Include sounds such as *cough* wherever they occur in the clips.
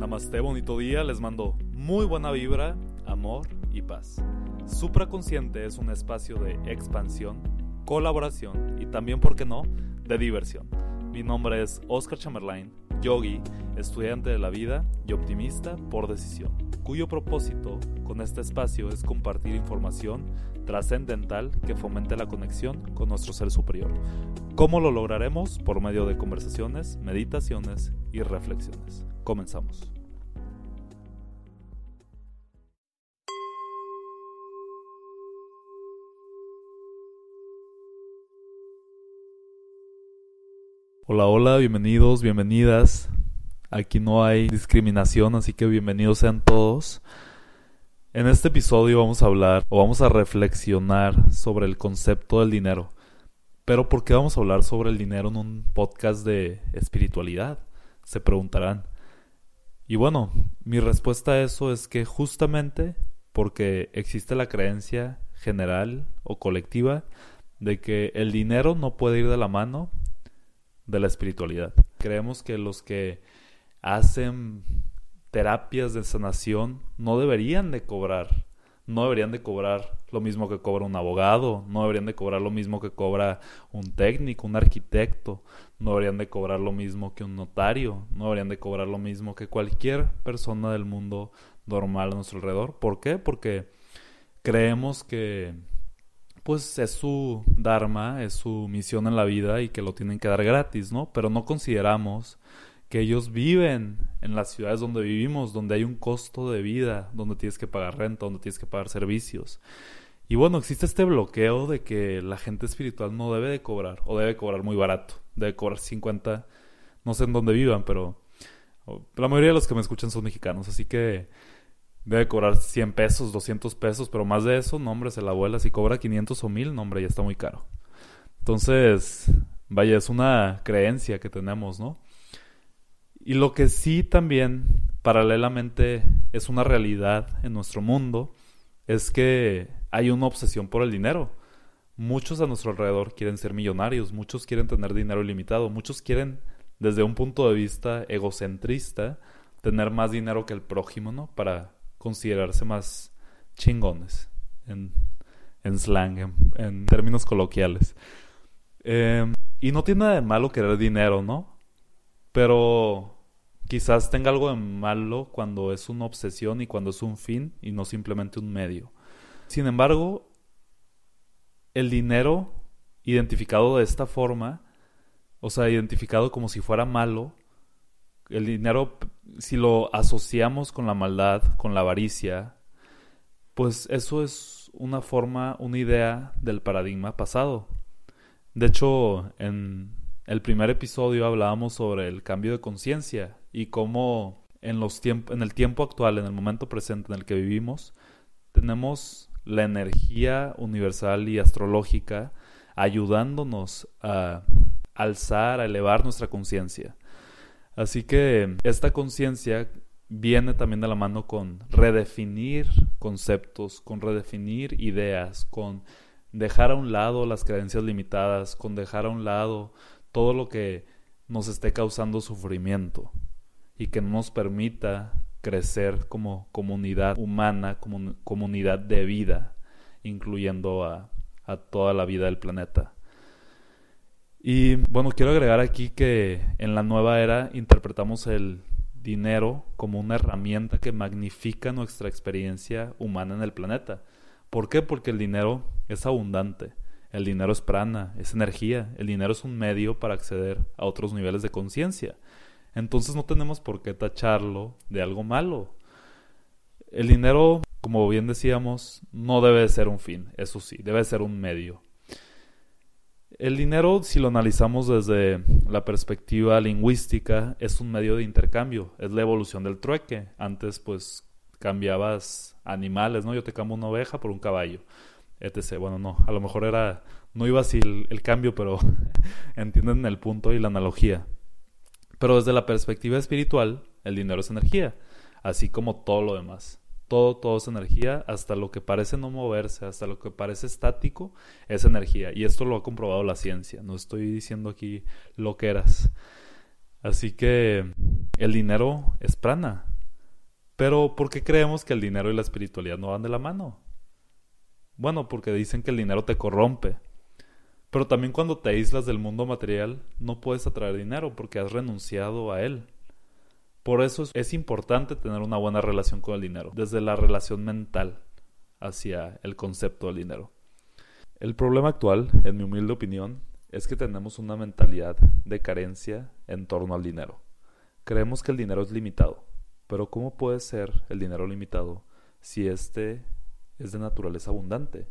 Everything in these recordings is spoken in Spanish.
Namaste, bonito día, les mando muy buena vibra, amor y paz. Supraconsciente es un espacio de expansión, colaboración y también, ¿por qué no?, de diversión. Mi nombre es Oscar Chamberlain, yogi, estudiante de la vida y optimista por decisión, cuyo propósito con este espacio es compartir información trascendental que fomente la conexión con nuestro ser superior. ¿Cómo lo lograremos? Por medio de conversaciones, meditaciones y reflexiones. Comenzamos. Hola, hola, bienvenidos, bienvenidas. Aquí no hay discriminación, así que bienvenidos sean todos. En este episodio vamos a hablar o vamos a reflexionar sobre el concepto del dinero. Pero ¿por qué vamos a hablar sobre el dinero en un podcast de espiritualidad? Se preguntarán. Y bueno, mi respuesta a eso es que justamente porque existe la creencia general o colectiva de que el dinero no puede ir de la mano de la espiritualidad. Creemos que los que hacen terapias de sanación no deberían de cobrar, no deberían de cobrar lo mismo que cobra un abogado, no deberían de cobrar lo mismo que cobra un técnico, un arquitecto, no deberían de cobrar lo mismo que un notario, no deberían de cobrar lo mismo que cualquier persona del mundo normal a nuestro alrededor. ¿Por qué? Porque creemos que pues es su dharma, es su misión en la vida y que lo tienen que dar gratis, ¿no? Pero no consideramos que ellos viven en las ciudades donde vivimos, donde hay un costo de vida, donde tienes que pagar renta, donde tienes que pagar servicios. Y bueno, existe este bloqueo de que la gente espiritual no debe de cobrar, o debe cobrar muy barato, debe cobrar 50, no sé en dónde vivan, pero la mayoría de los que me escuchan son mexicanos, así que debe cobrar 100 pesos, 200 pesos, pero más de eso, no hombre, se la abuela, si cobra 500 o 1000, no hombre, ya está muy caro. Entonces, vaya, es una creencia que tenemos, ¿no? Y lo que sí también, paralelamente, es una realidad en nuestro mundo, es que hay una obsesión por el dinero. Muchos a nuestro alrededor quieren ser millonarios, muchos quieren tener dinero ilimitado, muchos quieren, desde un punto de vista egocentrista, tener más dinero que el prójimo, ¿no? Para considerarse más chingones en, slang, en, términos coloquiales. Em, y no tiene nada de malo querer dinero, ¿no? Pero quizás tenga algo de malo cuando es una obsesión y cuando es un fin y no simplemente un medio. Sin embargo, el dinero identificado de esta forma, o sea, identificado como si fuera malo, el dinero, si lo asociamos con la maldad, con la avaricia, pues eso es una forma, una idea del paradigma pasado. De hecho, en el primer episodio hablábamos sobre el cambio de conciencia y cómo en, los en el tiempo actual, en el momento presente en el que vivimos, tenemos la energía universal y astrológica ayudándonos a alzar, a elevar nuestra conciencia. Así que esta conciencia viene también de la mano con redefinir conceptos, con redefinir ideas, con dejar a un lado las creencias limitadas, con dejar a un lado todo lo que nos esté causando sufrimiento y que no nos permita crecer como comunidad humana, como comunidad de vida, incluyendo a, a toda la vida del planeta. Y bueno, quiero agregar aquí que en la nueva era interpretamos el dinero como una herramienta que magnifica nuestra experiencia humana en el planeta. ¿Por qué? Porque el dinero es abundante, el dinero es prana, es energía, el dinero es un medio para acceder a otros niveles de conciencia. Entonces no tenemos por qué tacharlo de algo malo. El dinero, como bien decíamos, no debe ser un fin, eso sí, debe ser un medio. El dinero, si lo analizamos desde la perspectiva lingüística, es un medio de intercambio, es la evolución del trueque. Antes, pues, cambiabas animales, ¿no? Yo te cambio una oveja por un caballo, etc. Bueno, no, a lo mejor era, no iba así el, cambio, pero *laughs* entienden el punto y la analogía. Pero desde la perspectiva espiritual, el dinero es energía, así como todo lo demás todo, todo es energía, hasta lo que parece no moverse, hasta lo que parece estático, es energía. Y esto lo ha comprobado la ciencia, no estoy diciendo aquí lo que eras. Así que el dinero es prana, Pero ¿por qué creemos que el dinero y la espiritualidad no van de la mano? Bueno, porque dicen que el dinero te corrompe. Pero también cuando te aíslas del mundo material, no puedes atraer dinero porque has renunciado a él. Por eso es importante tener una buena relación con el dinero, desde la relación mental hacia el concepto del dinero. El problema actual, en mi humilde opinión, es que tenemos una mentalidad de carencia en torno al dinero. Creemos que el dinero es limitado, pero ¿cómo puede ser el dinero limitado si éste es de naturaleza abundante?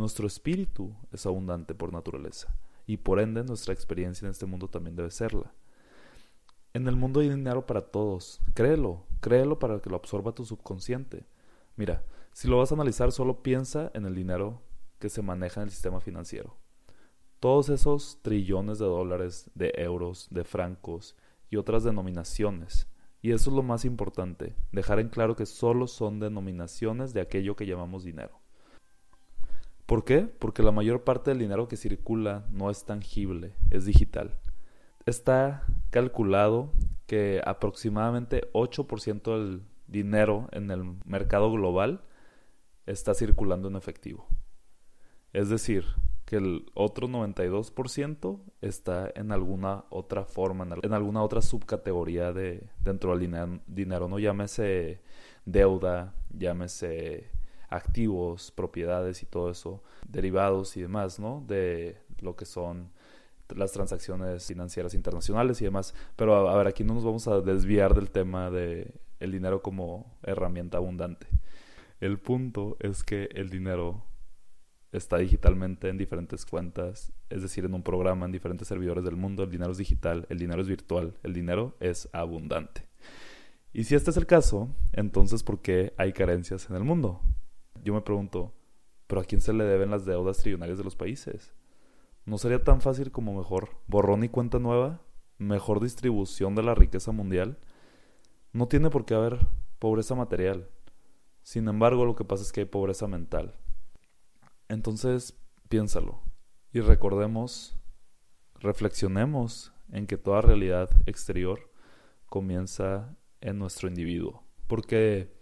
Nuestro espíritu es abundante por naturaleza, y por ende nuestra experiencia en este mundo también debe serla. En el mundo hay dinero para todos, créelo, créelo para que lo absorba tu subconsciente. Mira, si lo vas a analizar, solo piensa en el dinero que se maneja en el sistema financiero. Todos esos trillones de dólares, de euros, de francos y otras denominaciones. Y eso es lo más importante, dejar en claro que solo son denominaciones de aquello que llamamos dinero. ¿Por qué? Porque la mayor parte del dinero que circula no es tangible, es digital. Está calculado que aproximadamente 8% del dinero en el mercado global está circulando en efectivo. Es decir, que el otro 92% está en alguna otra forma, en alguna otra subcategoría de, dentro del dinero, no llámese deuda, llámese activos, propiedades y todo eso, derivados y demás, ¿no? De lo que son las transacciones financieras internacionales y demás. Pero a, ver, aquí no nos vamos a desviar del tema de el dinero como herramienta abundante. El punto es que el dinero está digitalmente en diferentes cuentas, es decir, en un programa, en diferentes servidores del mundo. El dinero es digital, el dinero es virtual, el dinero es abundante. Y si este es el caso, entonces ¿por qué hay carencias en el mundo? Yo me pregunto, ¿pero a quién se le deben las deudas trillonarias de los países? ¿No sería tan fácil como mejor borrón y cuenta nueva? ¿Mejor distribución de la riqueza mundial? No tiene por qué haber pobreza material. Sin embargo, lo que pasa es que hay pobreza mental. Entonces, piénsalo y recordemos, reflexionemos en que toda realidad exterior comienza en nuestro individuo. Porque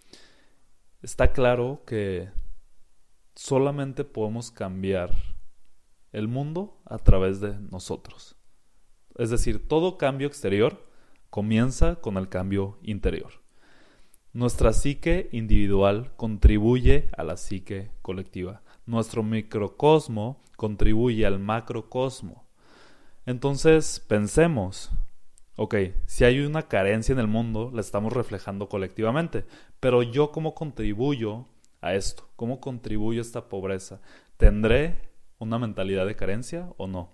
está claro que solamente podemos cambiar el mundo a través de nosotros. Es decir, todo cambio exterior comienza con el cambio interior. Nuestra psique individual contribuye a la psique colectiva nuestro microcosmo contribuye al macrocosmo. Entonces, pensemos, ok, si hay una carencia en el mundo, la estamos reflejando colectivamente, pero yo cómo contribuyo a esto, cómo contribuyo a esta pobreza, ¿tendré una mentalidad de carencia o no?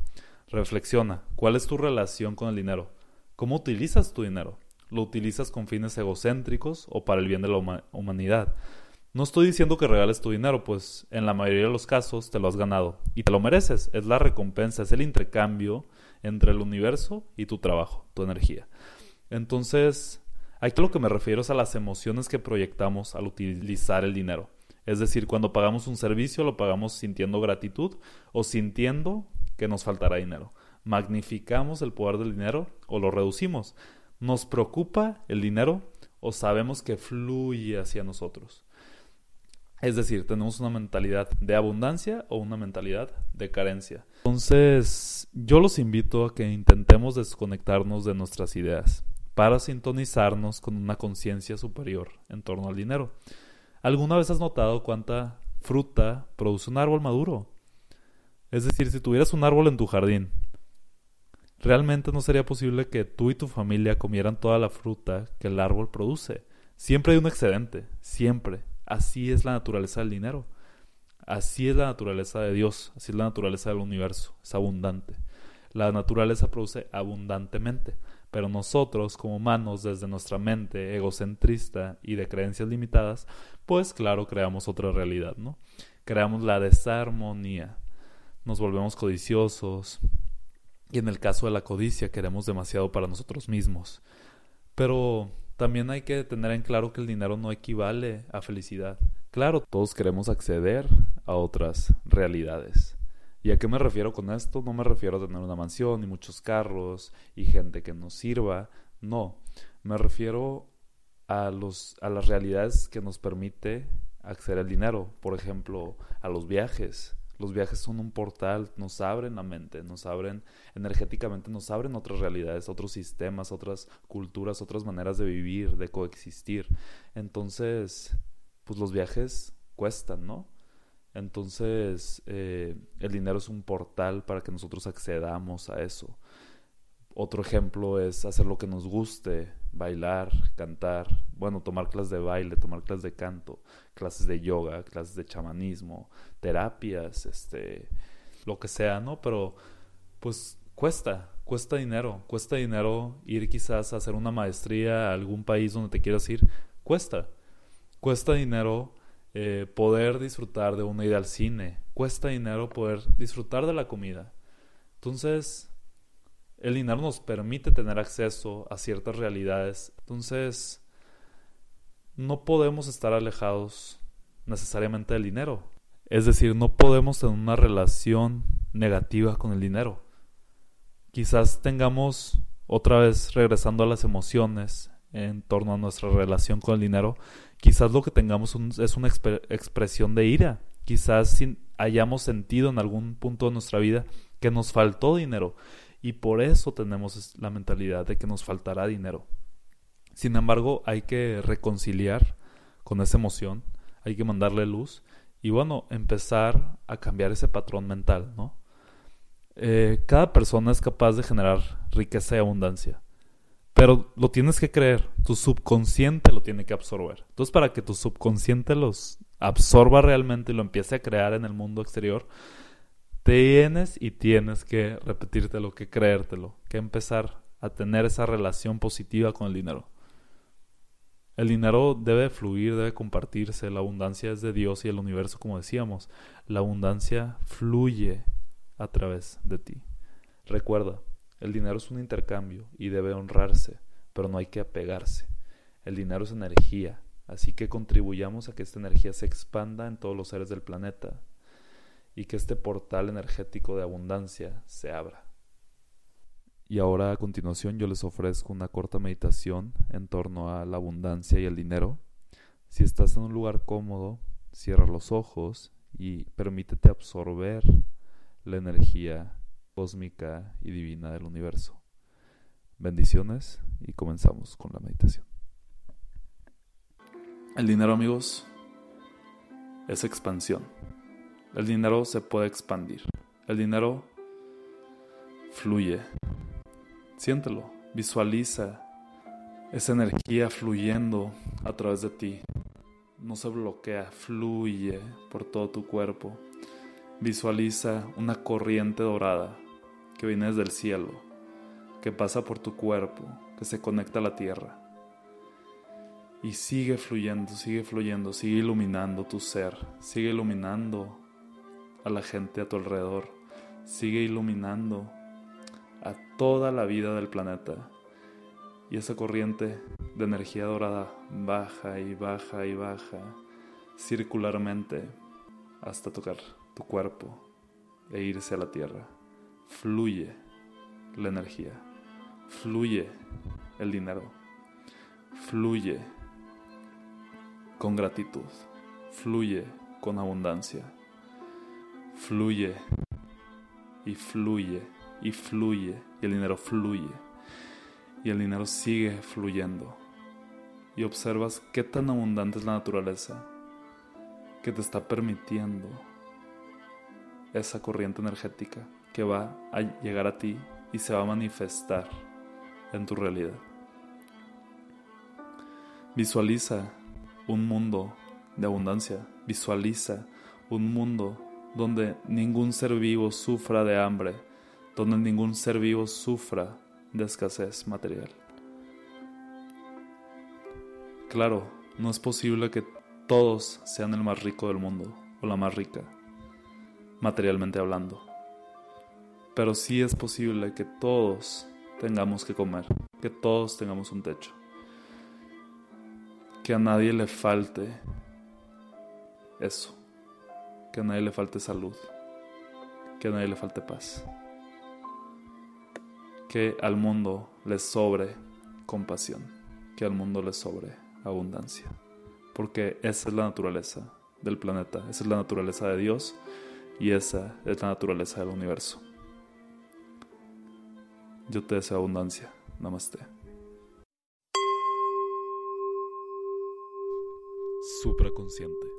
Reflexiona, ¿cuál es tu relación con el dinero? ¿Cómo utilizas tu dinero? ¿Lo utilizas con fines egocéntricos o para el bien de la humanidad? No estoy diciendo que regales tu dinero, pues en la mayoría de los casos te lo has ganado y te lo mereces. Es la recompensa, es el intercambio entre el universo y tu trabajo, tu energía. Entonces, aquí lo que me refiero es a las emociones que proyectamos al utilizar el dinero. Es decir, cuando pagamos un servicio lo pagamos sintiendo gratitud o sintiendo que nos faltará dinero. Magnificamos el poder del dinero o lo reducimos. ¿Nos preocupa el dinero o sabemos que fluye hacia nosotros? Es decir, tenemos una mentalidad de abundancia o una mentalidad de carencia. Entonces, yo los invito a que intentemos desconectarnos de nuestras ideas para sintonizarnos con una conciencia superior en torno al dinero. ¿Alguna vez has notado cuánta fruta produce un árbol maduro? Es decir, si tuvieras un árbol en tu jardín, realmente no sería posible que tú y tu familia comieran toda la fruta que el árbol produce. Siempre hay un excedente, siempre. Así es la naturaleza del dinero. Así es la naturaleza de Dios, así es la naturaleza del universo, es abundante. La naturaleza produce abundantemente, pero nosotros como humanos desde nuestra mente egocentrista y de creencias limitadas, pues claro, creamos otra realidad, ¿no? Creamos la desarmonía, nos volvemos codiciosos y en el caso de la codicia queremos demasiado para nosotros mismos. Pero también hay que tener en claro que el dinero no equivale a felicidad. Claro, todos queremos acceder a otras realidades. ¿Y a qué me refiero con esto? No me refiero a tener una mansión y muchos carros y gente que nos sirva. No, me refiero a, los, a las realidades que nos permite acceder al dinero. Por ejemplo, a los viajes. Los viajes son un portal, nos abren la mente, nos abren energéticamente, nos abren otras realidades, otros sistemas, otras culturas, otras maneras de vivir, de coexistir. Entonces, pues los viajes cuestan, ¿no? Entonces, eh, el dinero es un portal para que nosotros accedamos a eso. Otro ejemplo es hacer lo que nos guste, bailar, cantar, bueno, tomar clases de baile, tomar clases de canto, clases de yoga, clases de chamanismo, terapias, este, lo que sea, ¿no? Pero pues cuesta, cuesta dinero, cuesta dinero ir quizás a hacer una maestría a algún país donde te quieras ir, cuesta, cuesta dinero eh, poder disfrutar de una ida al cine, cuesta dinero poder disfrutar de la comida. Entonces, el dinero nos permite tener acceso a ciertas realidades. Entonces, no podemos estar alejados necesariamente del dinero. Es decir, no podemos tener una relación negativa con el dinero. Quizás tengamos, otra vez regresando a las emociones en torno a nuestra relación con el dinero, quizás lo que tengamos es una expresión de ira. Quizás hayamos sentido en algún punto de nuestra vida que nos faltó dinero y por eso tenemos la mentalidad de que nos faltará dinero. Sin embargo, hay que reconciliar con esa emoción, hay que mandarle luz y bueno, empezar a cambiar ese patrón mental, ¿no? Eh, cada persona es capaz de generar riqueza y abundancia, pero lo tienes que creer, tu subconsciente lo tiene que absorber. Entonces, para que tu subconsciente los absorba realmente y lo empiece a crear en el mundo exterior, tienes y tienes que repetírtelo, que creértelo, que empezar a tener esa relación positiva con el dinero. El dinero debe fluir, debe compartirse, la abundancia es de Dios y el universo, como decíamos. La abundancia fluye a través de ti. Recuerda, el dinero es un intercambio y debe honrarse, pero no hay que apegarse. El dinero es energía, así que contribuyamos a que esta energía se expanda en todos los seres del planeta, y que este portal energético de abundancia se abra. Y ahora a continuación yo les ofrezco una corta meditación en torno a la abundancia y el dinero. Si estás en un lugar cómodo, cierra los ojos y permítete absorber la energía cósmica y divina del universo. Bendiciones y comenzamos con la meditación. El dinero amigos es expansión. El dinero se puede expandir. El dinero fluye. Siéntelo, visualiza esa energía fluyendo a través de ti. No se bloquea, fluye por todo tu cuerpo. Visualiza una corriente dorada que viene desde el cielo, que pasa por tu cuerpo, que se conecta a la tierra. Y sigue fluyendo, sigue fluyendo, sigue iluminando tu ser, sigue iluminando a la gente a tu alrededor. Sigue iluminando a toda la vida del planeta. Y esa corriente de energía dorada baja y baja y baja circularmente hasta tocar tu cuerpo e irse a la tierra. Fluye la energía, fluye el dinero, fluye con gratitud, fluye con abundancia fluye y fluye y fluye y el dinero fluye y el dinero sigue fluyendo y observas qué tan abundante es la naturaleza que te está permitiendo esa corriente energética que va a llegar a ti y se va a manifestar en tu realidad. Visualiza un mundo de abundancia, visualiza un mundo donde ningún ser vivo sufra de hambre, donde ningún ser vivo sufra de escasez material. Claro, no es posible que todos sean el más rico del mundo o la más rica, materialmente hablando. Pero sí es posible que todos tengamos que comer, que todos tengamos un techo, que a nadie le falte eso que a nadie le falte salud, que a nadie le falte paz, que al mundo le sobre compasión, que al mundo le sobre abundancia. Porque esa es la naturaleza del planeta, esa es la naturaleza de Dios y esa es la naturaleza del universo. Yo te deseo abundancia. Namaste. Supraconsciente.